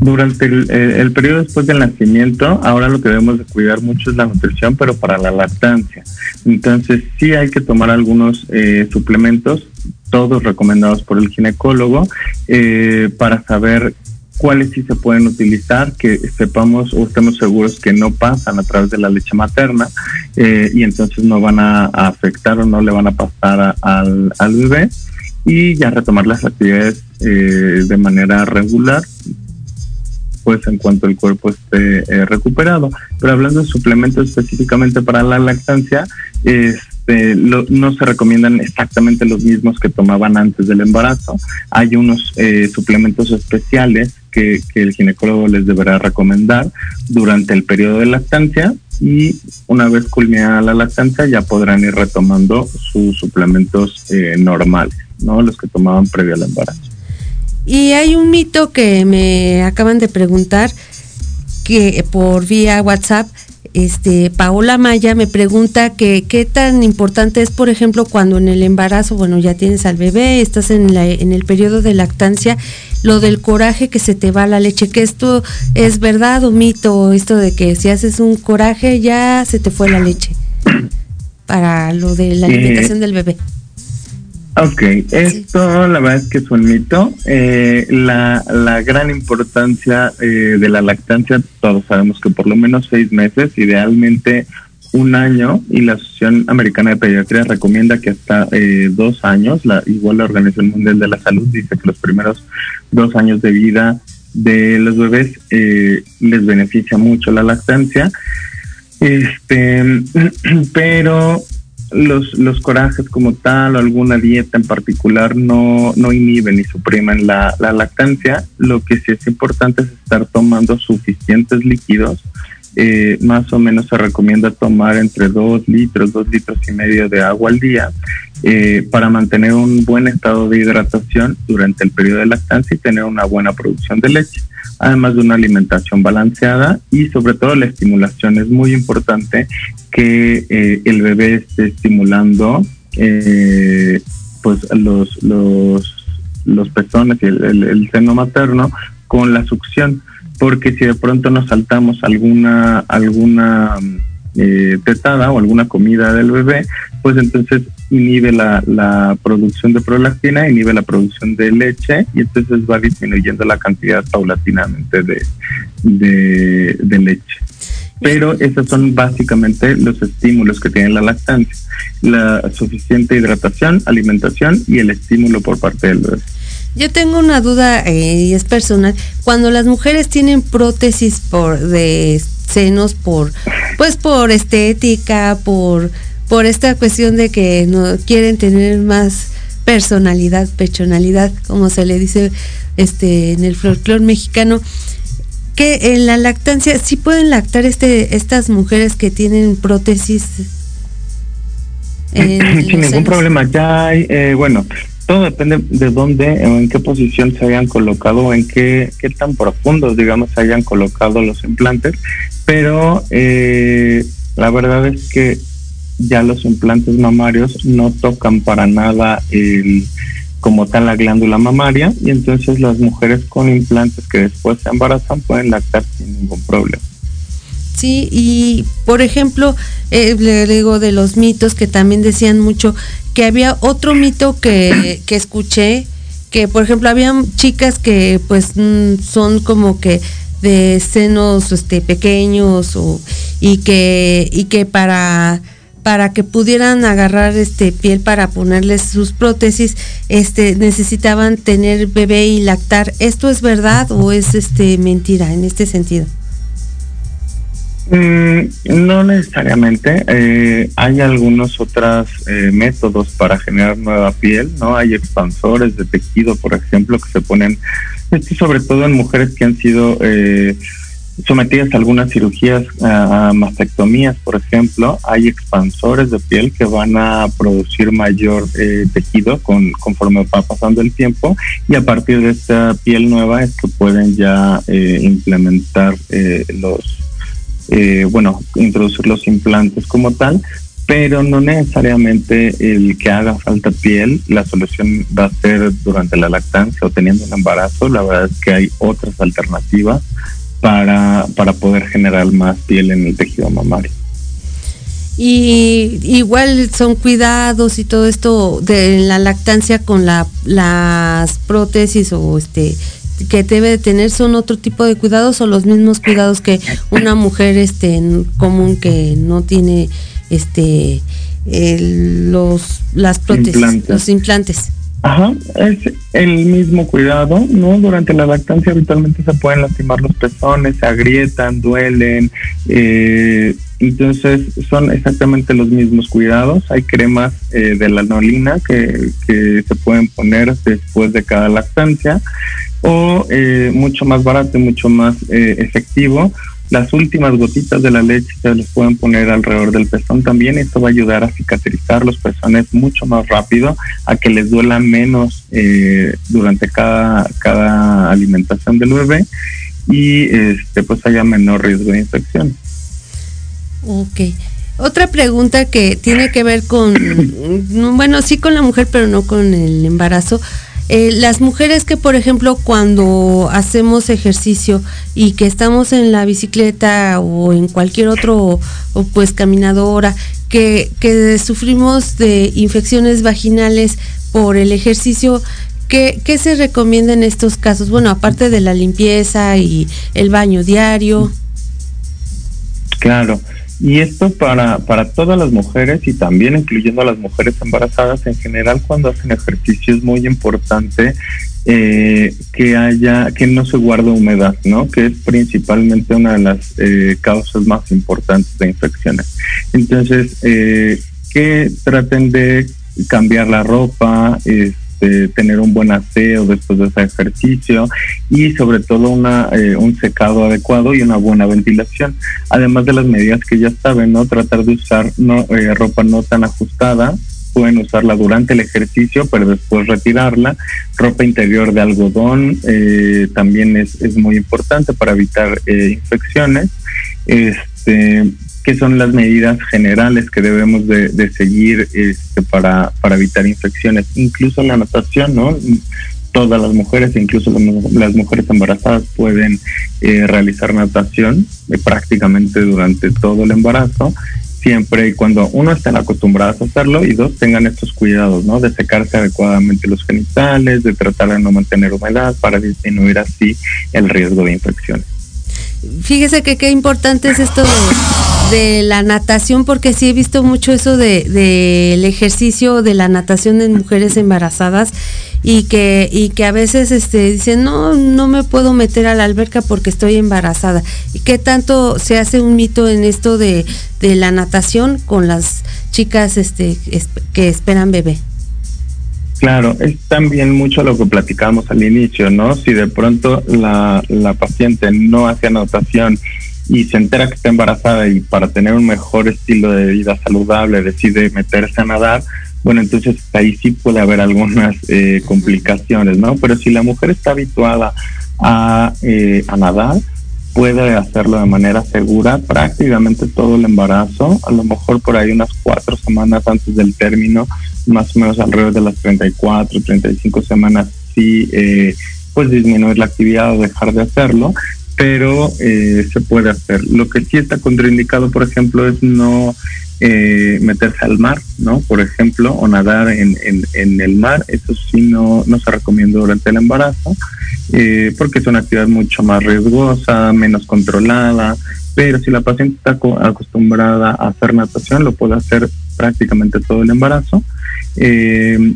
Durante el, periodo después del nacimiento, ahora lo que debemos de cuidar mucho es la nutrición, pero para la lactancia. Entonces sí hay que tomar algunos eh, suplementos, todos recomendados por el ginecólogo, eh, para saber cuáles sí se pueden utilizar, que sepamos o estemos seguros que no pasan a través de la leche materna eh, y entonces no van a, afectar o no le van a pasar al, al bebé y ya retomar las actividades de manera regular pues en cuanto el cuerpo esté eh, recuperado. Pero hablando de suplementos específicamente para la lactancia, este, no se recomiendan exactamente los mismos que tomaban antes del embarazo. Hay unos eh, suplementos especiales que, el ginecólogo les deberá recomendar durante el periodo de lactancia y una vez culminada la lactancia ya podrán ir retomando sus suplementos eh, normales, ¿no? Los que tomaban previo al embarazo. Y hay un mito que me acaban de preguntar que por vía WhatsApp, este Paola Maya me pregunta que qué tan importante es, por ejemplo, cuando en el embarazo, bueno, ya tienes al bebé, estás en, la, en el periodo de lactancia, lo del coraje que se te va la leche, que esto es verdad o mito, esto de que si haces un coraje ya se te fue la leche para lo de la alimentación del bebé. Ok, esto la verdad es que es un mito. Eh, la, la, gran importancia eh, de la lactancia, todos sabemos que por lo menos seis meses, idealmente un año, y la Asociación Americana de Pediatría recomienda que hasta eh, dos años, la, igual la Organización Mundial de la Salud dice que los primeros dos años de vida de los bebés les beneficia mucho la lactancia. Este, pero los, los corajes como tal o alguna dieta en particular no, no inhiben ni suprimen la, la lactancia. Lo que sí es importante es estar tomando suficientes líquidos. Eh, más o menos se recomienda tomar entre 2 litros, 2 litros y medio de agua al día eh, para mantener un buen estado de hidratación durante el periodo de lactancia y tener una buena producción de leche además de una alimentación balanceada y sobre todo la estimulación. Es muy importante que eh, el bebé esté estimulando eh, pues los, los, los pezones y el, seno materno con la succión, porque si de pronto nos saltamos alguna, alguna eh, tetada o alguna comida del bebé, pues entonces inhibe la, la producción de prolactina, inhibe la producción de leche y entonces va disminuyendo la cantidad paulatinamente de, de, leche. Pero esos son básicamente los estímulos que tiene la lactancia. La suficiente hidratación, alimentación y el estímulo por parte del bebé. Yo tengo una duda eh, y es personal. Cuando las mujeres tienen prótesis por de senos por pues por estética, por por esta cuestión de que no quieren tener más personalidad, pechonalidad, como se le dice este en el folclore mexicano, que en la lactancia sí pueden lactar este estas mujeres que tienen prótesis. Sin ningún problema, ya hay, eh, bueno, todo depende de dónde o en qué posición se hayan colocado o en qué, qué tan profundos, digamos, se hayan colocado los implantes, pero eh, la verdad es que ya los implantes mamarios no tocan para nada el como tal la glándula mamaria y entonces las mujeres con implantes que después se embarazan pueden lactar sin ningún problema. Sí, y por ejemplo, eh, le digo de los mitos que también decían mucho que había otro mito que, que escuché, que por ejemplo había chicas que pues mm, son como que de senos este pequeños o, y que y que para para que pudieran agarrar este piel para ponerles sus prótesis, este necesitaban tener bebé y lactar. ¿Esto es verdad o es este mentira en este sentido? Mm, no necesariamente. Eh, hay algunos otros eh, métodos para generar nueva piel, ¿no? Hay expansores de tejido, por ejemplo, que se ponen, esto sobre todo en mujeres que han sido eh, sometidas a algunas cirugías, a, mastectomías, por ejemplo, hay expansores de piel que van a producir mayor eh, tejido con, conforme va pasando el tiempo y a partir de esta piel nueva es que pueden ya eh, implementar eh, bueno, introducir los implantes como tal, pero no necesariamente el que haga falta piel, la solución va a ser durante la lactancia o teniendo un embarazo, la verdad es que hay otras alternativas para, para poder generar más piel en el tejido mamario. Y igual son cuidados y todo esto de la lactancia con la, las prótesis o este que debe de tener son otro tipo de cuidados o los mismos cuidados que una mujer este en común que no tiene este los las prótesis, los implantes. Ajá, es el mismo cuidado, ¿no? Durante la lactancia habitualmente se pueden lastimar los pezones, se agrietan, duelen, eh, entonces son exactamente los mismos cuidados. Hay cremas eh, de lanolina que, que se pueden poner después de cada lactancia o eh, mucho más barato y mucho más eh, efectivo las últimas gotitas de la leche se les pueden poner alrededor del pezón también. Esto va a ayudar a cicatrizar los pezones mucho más rápido, a que les duela menos eh, durante cada, cada alimentación del bebé y este pues haya menor riesgo de infección. Ok. Otra pregunta que tiene que ver con, bueno, sí con la mujer, pero no con el embarazo. Eh, las mujeres que, por ejemplo, cuando hacemos ejercicio y que estamos en la bicicleta o en cualquier otro, o pues caminadora, que, que sufrimos de infecciones vaginales por el ejercicio, ¿Qué, ¿Qué, se recomienda en estos casos? Bueno, aparte de la limpieza y el baño diario. Claro, y esto para, para todas las mujeres y también incluyendo a las mujeres embarazadas en general cuando hacen ejercicio es muy importante eh, que haya, que no se guarde humedad, ¿no? Que es principalmente una de las eh, causas más importantes de infecciones. Entonces, eh, que traten de cambiar la ropa, este, este, tener un buen aseo después de ese ejercicio y sobre todo una, eh, un secado adecuado y una buena ventilación. Además de las medidas que ya saben, ¿no? Tratar de usar no, eh, ropa no tan ajustada, pueden usarla durante el ejercicio, pero después retirarla. Ropa interior de algodón eh, también es, es muy importante para evitar infecciones. Este, qué son las medidas generales que debemos de, seguir este, para, para evitar infecciones, incluso la natación, ¿no? Todas las mujeres, incluso las, mujeres embarazadas, pueden eh, realizar natación eh, prácticamente durante todo el embarazo, siempre y cuando uno estén acostumbradas a hacerlo y dos tengan estos cuidados, ¿no? De secarse adecuadamente los genitales, de tratar de no mantener humedad para disminuir así el riesgo de infecciones. Fíjese que qué importante es esto de, la natación, porque sí he visto mucho eso del de, ejercicio de la natación en mujeres embarazadas y que, y que a veces este, dicen, no, no me puedo meter a la alberca porque estoy embarazada. ¿Y qué tanto se hace un mito en esto de, de la natación con las chicas este, que esperan bebé? Claro, es también mucho lo que platicamos al inicio, ¿no? Si de pronto la, la paciente no hace anotación y se entera que está embarazada y para tener un mejor estilo de vida saludable decide meterse a nadar, bueno, entonces ahí sí puede haber algunas eh, complicaciones, ¿no? Pero si la mujer está habituada a, eh, a nadar, puede hacerlo de manera segura prácticamente todo el embarazo, a lo mejor por ahí unas cuatro semanas antes del término, más o menos alrededor de las 34, 35 semanas, sí, eh, pues disminuir la actividad o dejar de hacerlo, pero eh, se puede hacer. Lo que sí está contraindicado, por ejemplo, es no eh, meterse al mar, ¿no? Por ejemplo, o nadar en, en, el mar, eso sí no, no se recomienda durante el embarazo, eh, porque es una actividad mucho más riesgosa, menos controlada, pero si la paciente está acostumbrada a hacer natación, lo puede hacer prácticamente todo el embarazo. Eh,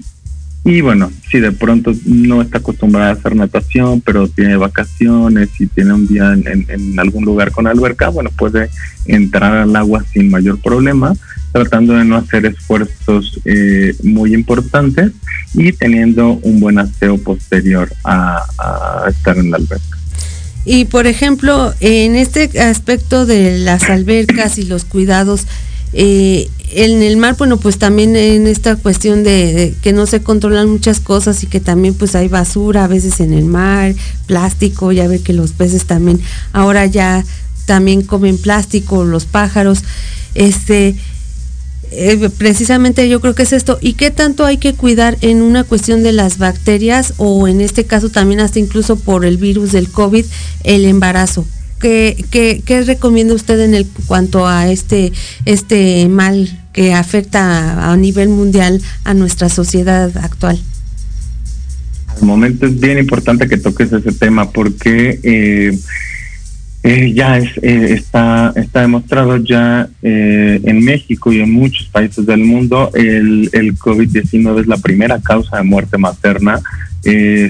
y bueno, si de pronto no está acostumbrada a hacer natación, pero tiene vacaciones y tiene un día en, algún lugar con alberca, bueno, puede entrar al agua sin mayor problema, tratando de no hacer esfuerzos eh, muy importantes y teniendo un buen aseo posterior a, a estar en la alberca. Y por ejemplo, en este aspecto de las albercas y los cuidados, eh, en el mar, bueno, pues también en esta cuestión de, que no se controlan muchas cosas y que también pues hay basura a veces en el mar, plástico, ya ve que los peces también ahora ya también comen plástico, los pájaros, este, eh, precisamente yo creo que es esto. ¿Y qué tanto hay que cuidar en una cuestión de las bacterias o en este caso también hasta incluso por el virus del COVID, el embarazo? ¿Qué, qué, recomienda usted en el cuanto a este, este mal que afecta a nivel mundial a nuestra sociedad actual? Al momento es bien importante que toques ese tema porque eh, eh, ya es, eh, está, está demostrado ya en México y en muchos países del mundo el, el COVID-19 es la primera causa de muerte materna,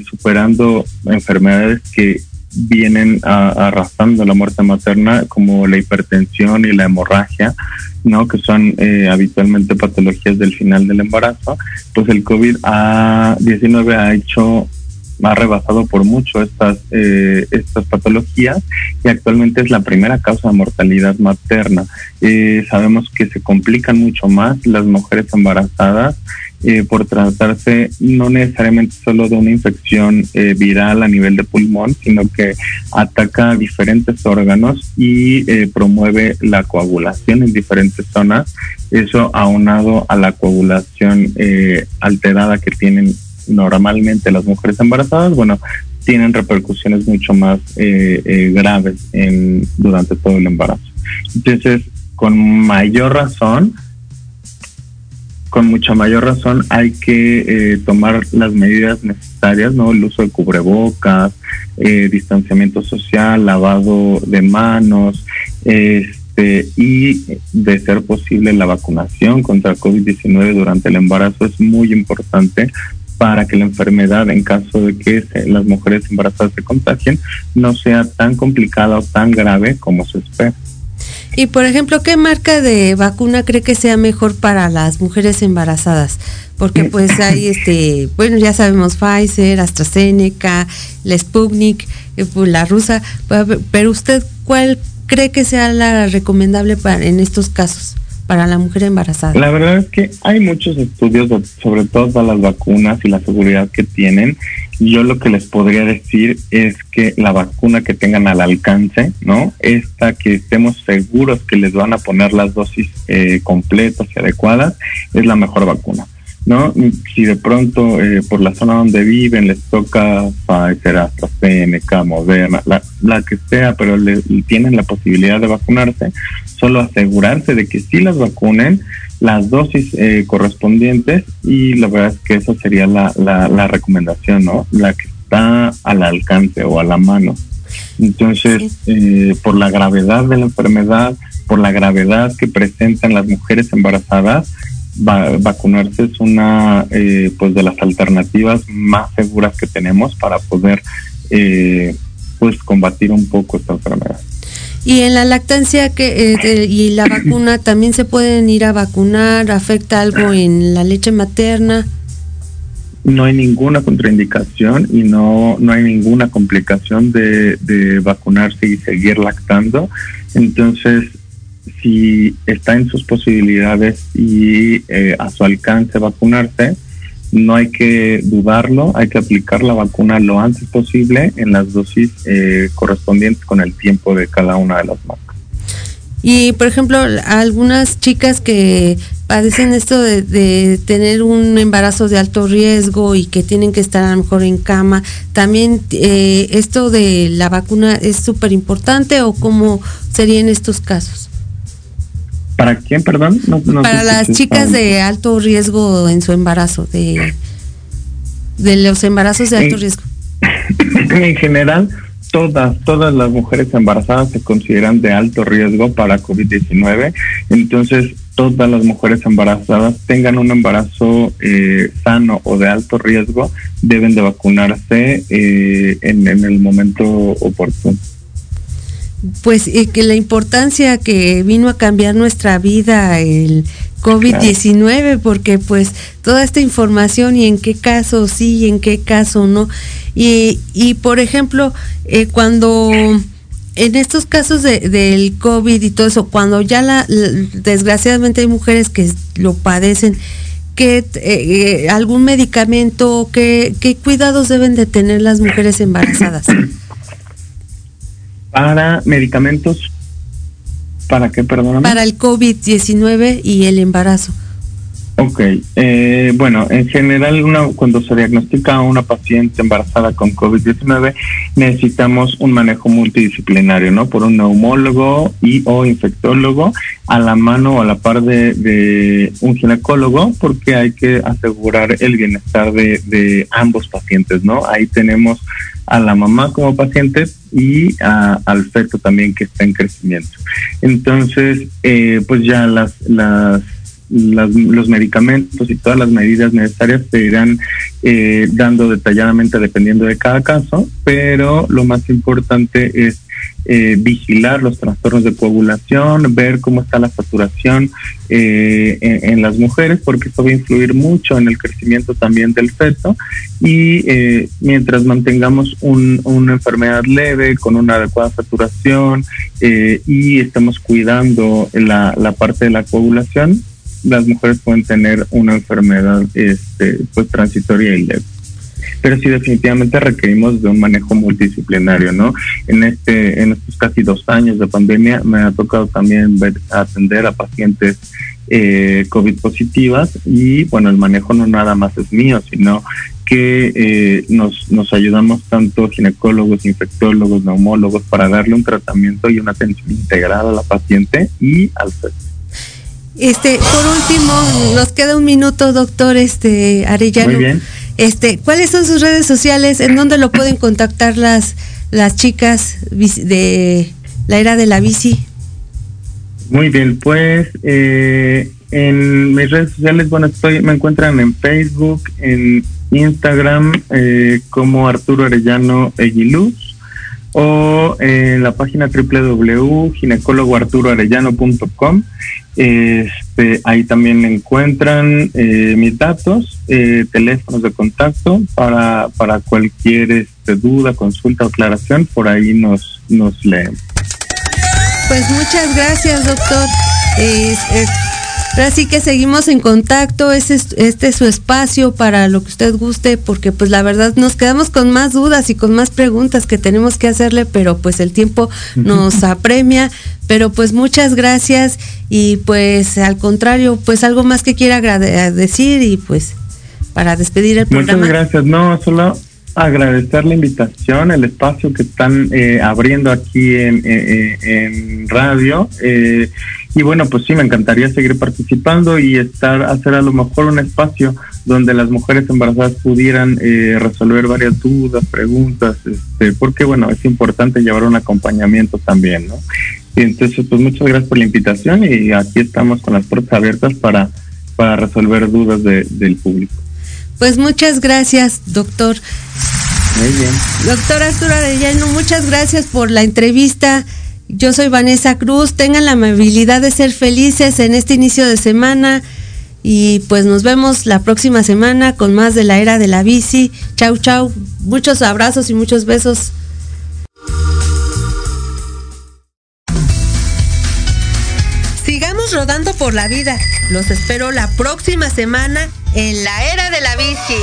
superando enfermedades que vienen arrastrando la muerte materna como la hipertensión y la hemorragia, ¿no? que son eh, habitualmente patologías del final del embarazo, pues el COVID-19 ha hecho ha rebasado por mucho estas eh, estas patologías y actualmente es la primera causa de mortalidad materna. Eh, sabemos que se complican mucho más las mujeres embarazadas eh, por tratarse no necesariamente solo de una infección eh, viral a nivel de pulmón, sino que ataca diferentes órganos y eh, promueve la coagulación en diferentes zonas. Eso aunado a la coagulación alterada que tienen normalmente las mujeres embarazadas, bueno, tienen repercusiones mucho más graves en, durante todo el embarazo. Entonces, con mayor razón, con mucha mayor razón hay que eh, tomar las medidas necesarias, ¿no? El uso de cubrebocas, eh, distanciamiento social, lavado de manos, este, y de ser posible la vacunación contra COVID-19 durante el embarazo es muy importante para que la enfermedad, en caso de que las mujeres embarazadas se contagien, no sea tan complicada o tan grave como se espera. Y por ejemplo, ¿qué marca de vacuna cree que sea mejor para las mujeres embarazadas? Porque pues hay este, bueno, ya sabemos Pfizer, AstraZeneca, la Sputnik, eh, pues, la rusa, pero usted ¿cuál cree que sea la recomendable para en estos casos? Para la mujer embarazada? La verdad es que hay muchos estudios sobre todas las vacunas y la seguridad que tienen. Yo lo que les podría decir es que la vacuna que tengan al alcance, ¿no? Esta que estemos seguros que les van a poner las dosis eh, completas y adecuadas, es la mejor vacuna. ¿No? Si de pronto eh, por la zona donde viven les toca Pfizer, AstraZeneca, Moderna, la, la que sea, pero le, tienen la posibilidad de vacunarse, solo asegurarse de que sí las vacunen, las dosis eh, correspondientes y la verdad es que esa sería la, la, la recomendación, ¿no? La que está al alcance o a la mano. Entonces, eh, por la gravedad de la enfermedad, por la gravedad que presentan las mujeres embarazadas, vacunarse es una eh, pues de las alternativas más seguras que tenemos para poder eh, pues combatir un poco esta enfermedad. Y en la lactancia que eh, y la vacuna también se pueden ir a vacunar, afecta algo en la leche materna. no hay ninguna contraindicación y no, no hay ninguna complicación de, de vacunarse y seguir lactando. Entonces, si está en sus posibilidades y eh, a su alcance vacunarse, no hay que dudarlo, hay que aplicar la vacuna lo antes posible en las dosis eh, correspondientes con el tiempo de cada una de las marcas. Y, por ejemplo, algunas chicas que padecen esto de, tener un embarazo de alto riesgo y que tienen que estar a lo mejor en cama, ¿también eh, esto de la vacuna es súper importante o cómo sería en estos casos? ¿Para quién, perdón? Para las chicas de alto riesgo en su embarazo, de, de los embarazos de alto riesgo. En general, todas, todas las mujeres embarazadas se consideran de alto riesgo para COVID-19. Entonces, todas las mujeres embarazadas tengan un embarazo eh, sano o de alto riesgo, deben de vacunarse eh, en, en el momento oportuno pues que la importancia que vino a cambiar nuestra vida el COVID-19, porque pues toda esta información y en qué caso sí y en qué caso no. Y, y por ejemplo, eh, cuando en estos casos de, del COVID y todo eso, cuando ya la, desgraciadamente hay mujeres que lo padecen, ¿qué, eh, eh, algún medicamento, qué, qué cuidados deben de tener las mujeres embarazadas? Para medicamentos, ¿para qué, perdóname? Para el COVID-19 y el embarazo. Ok, eh, bueno, en general una, cuando se diagnostica a una paciente embarazada con COVID-19 necesitamos un manejo multidisciplinario, ¿no? Por un neumólogo y o infectólogo a la mano o a la par de, de un ginecólogo porque hay que asegurar el bienestar de, de ambos pacientes, ¿no? Ahí tenemos a la mamá como paciente y al feto también que está en crecimiento. Entonces, eh, pues ya las, las, los medicamentos y todas las medidas necesarias se irán eh, dando detalladamente dependiendo de cada caso, pero lo más importante es eh, vigilar los trastornos de coagulación, ver cómo está la saturación eh, en, las mujeres, porque eso va a influir mucho en el crecimiento también del feto. Y eh, mientras mantengamos una enfermedad leve, con una adecuada saturación y estamos cuidando la parte de la coagulación, las mujeres pueden tener una enfermedad este, pues transitoria y leve pero sí definitivamente requerimos de un manejo multidisciplinario, ¿no? En este, en estos casi dos años de pandemia me ha tocado también ver, atender a pacientes eh, COVID positivas y bueno, el manejo no nada más es mío, sino que eh, nos, nos ayudamos tanto ginecólogos, infectólogos, neumólogos para darle un tratamiento y una atención integrada a la paciente y al feto. Este, por último, nos queda un minuto, doctor este Arellano. Muy bien. Este, ¿cuáles son sus redes sociales? ¿En dónde lo pueden contactar las las chicas de la era de la bici? Muy bien, pues eh, en mis redes sociales, bueno, estoy, me encuentran en Facebook, en Instagram eh, como Arturo Arellano Eguiluz o en la página www.ginecólogoarturoarellano.com este, ahí también encuentran eh, mis datos, eh, teléfonos de contacto para, para cualquier este, duda, consulta o aclaración, por ahí nos, nos leen. Pues muchas gracias, doctor. Así que seguimos en contacto, este es, este es su espacio para lo que usted guste, porque pues la verdad nos quedamos con más dudas y con más preguntas que tenemos que hacerle, pero pues el tiempo nos apremia, pero pues muchas gracias y pues al contrario, pues algo más que quiera decir y pues para despedir el programa. Muchas gracias, no, solo agradecer la invitación, el espacio que están eh, abriendo aquí en, en radio. Eh, y bueno, pues sí, me encantaría seguir participando y estar, hacer a lo mejor un espacio donde las mujeres embarazadas pudieran eh, resolver varias dudas, preguntas, este, porque bueno, es importante llevar un acompañamiento también, ¿no? Y entonces, pues muchas gracias por la invitación y aquí estamos con las puertas abiertas para, para resolver dudas del público. Pues muchas gracias, doctor. Muy bien. Doctor Arturo Arellano, muchas gracias por la entrevista. Yo soy Vanessa Cruz. Tengan la amabilidad de ser felices en este inicio de semana Y pues nos vemos la próxima semana con más de la era de la bici. Chau, chau. Muchos abrazos y muchos besos. Sigamos rodando por la vida. Los espero la próxima semana en la era de la bici.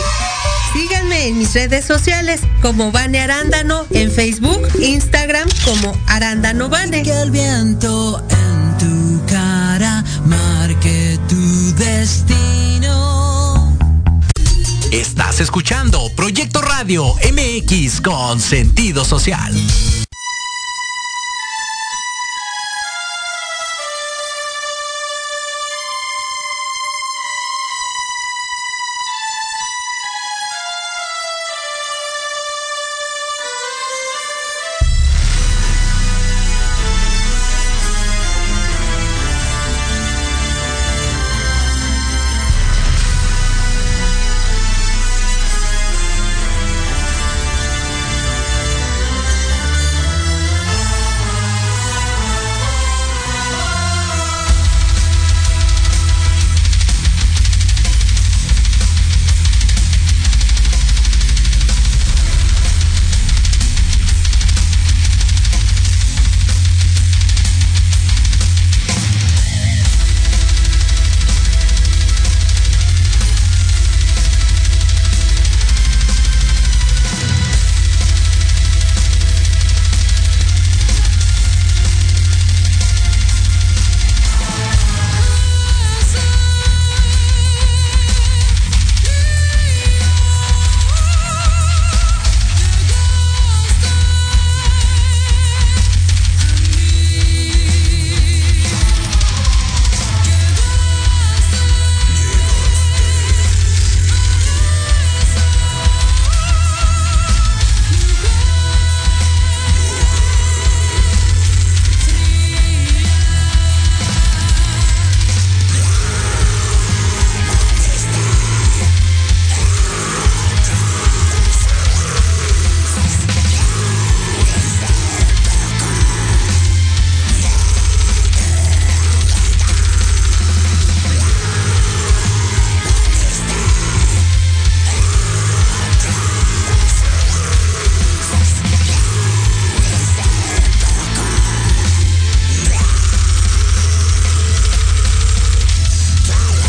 Síganme en mis redes sociales como Vane Arándano en Facebook, Instagram como Arándano Vane. Que el viento en tu cara marque tu destino. Estás escuchando Proyecto Radio MX con sentido social.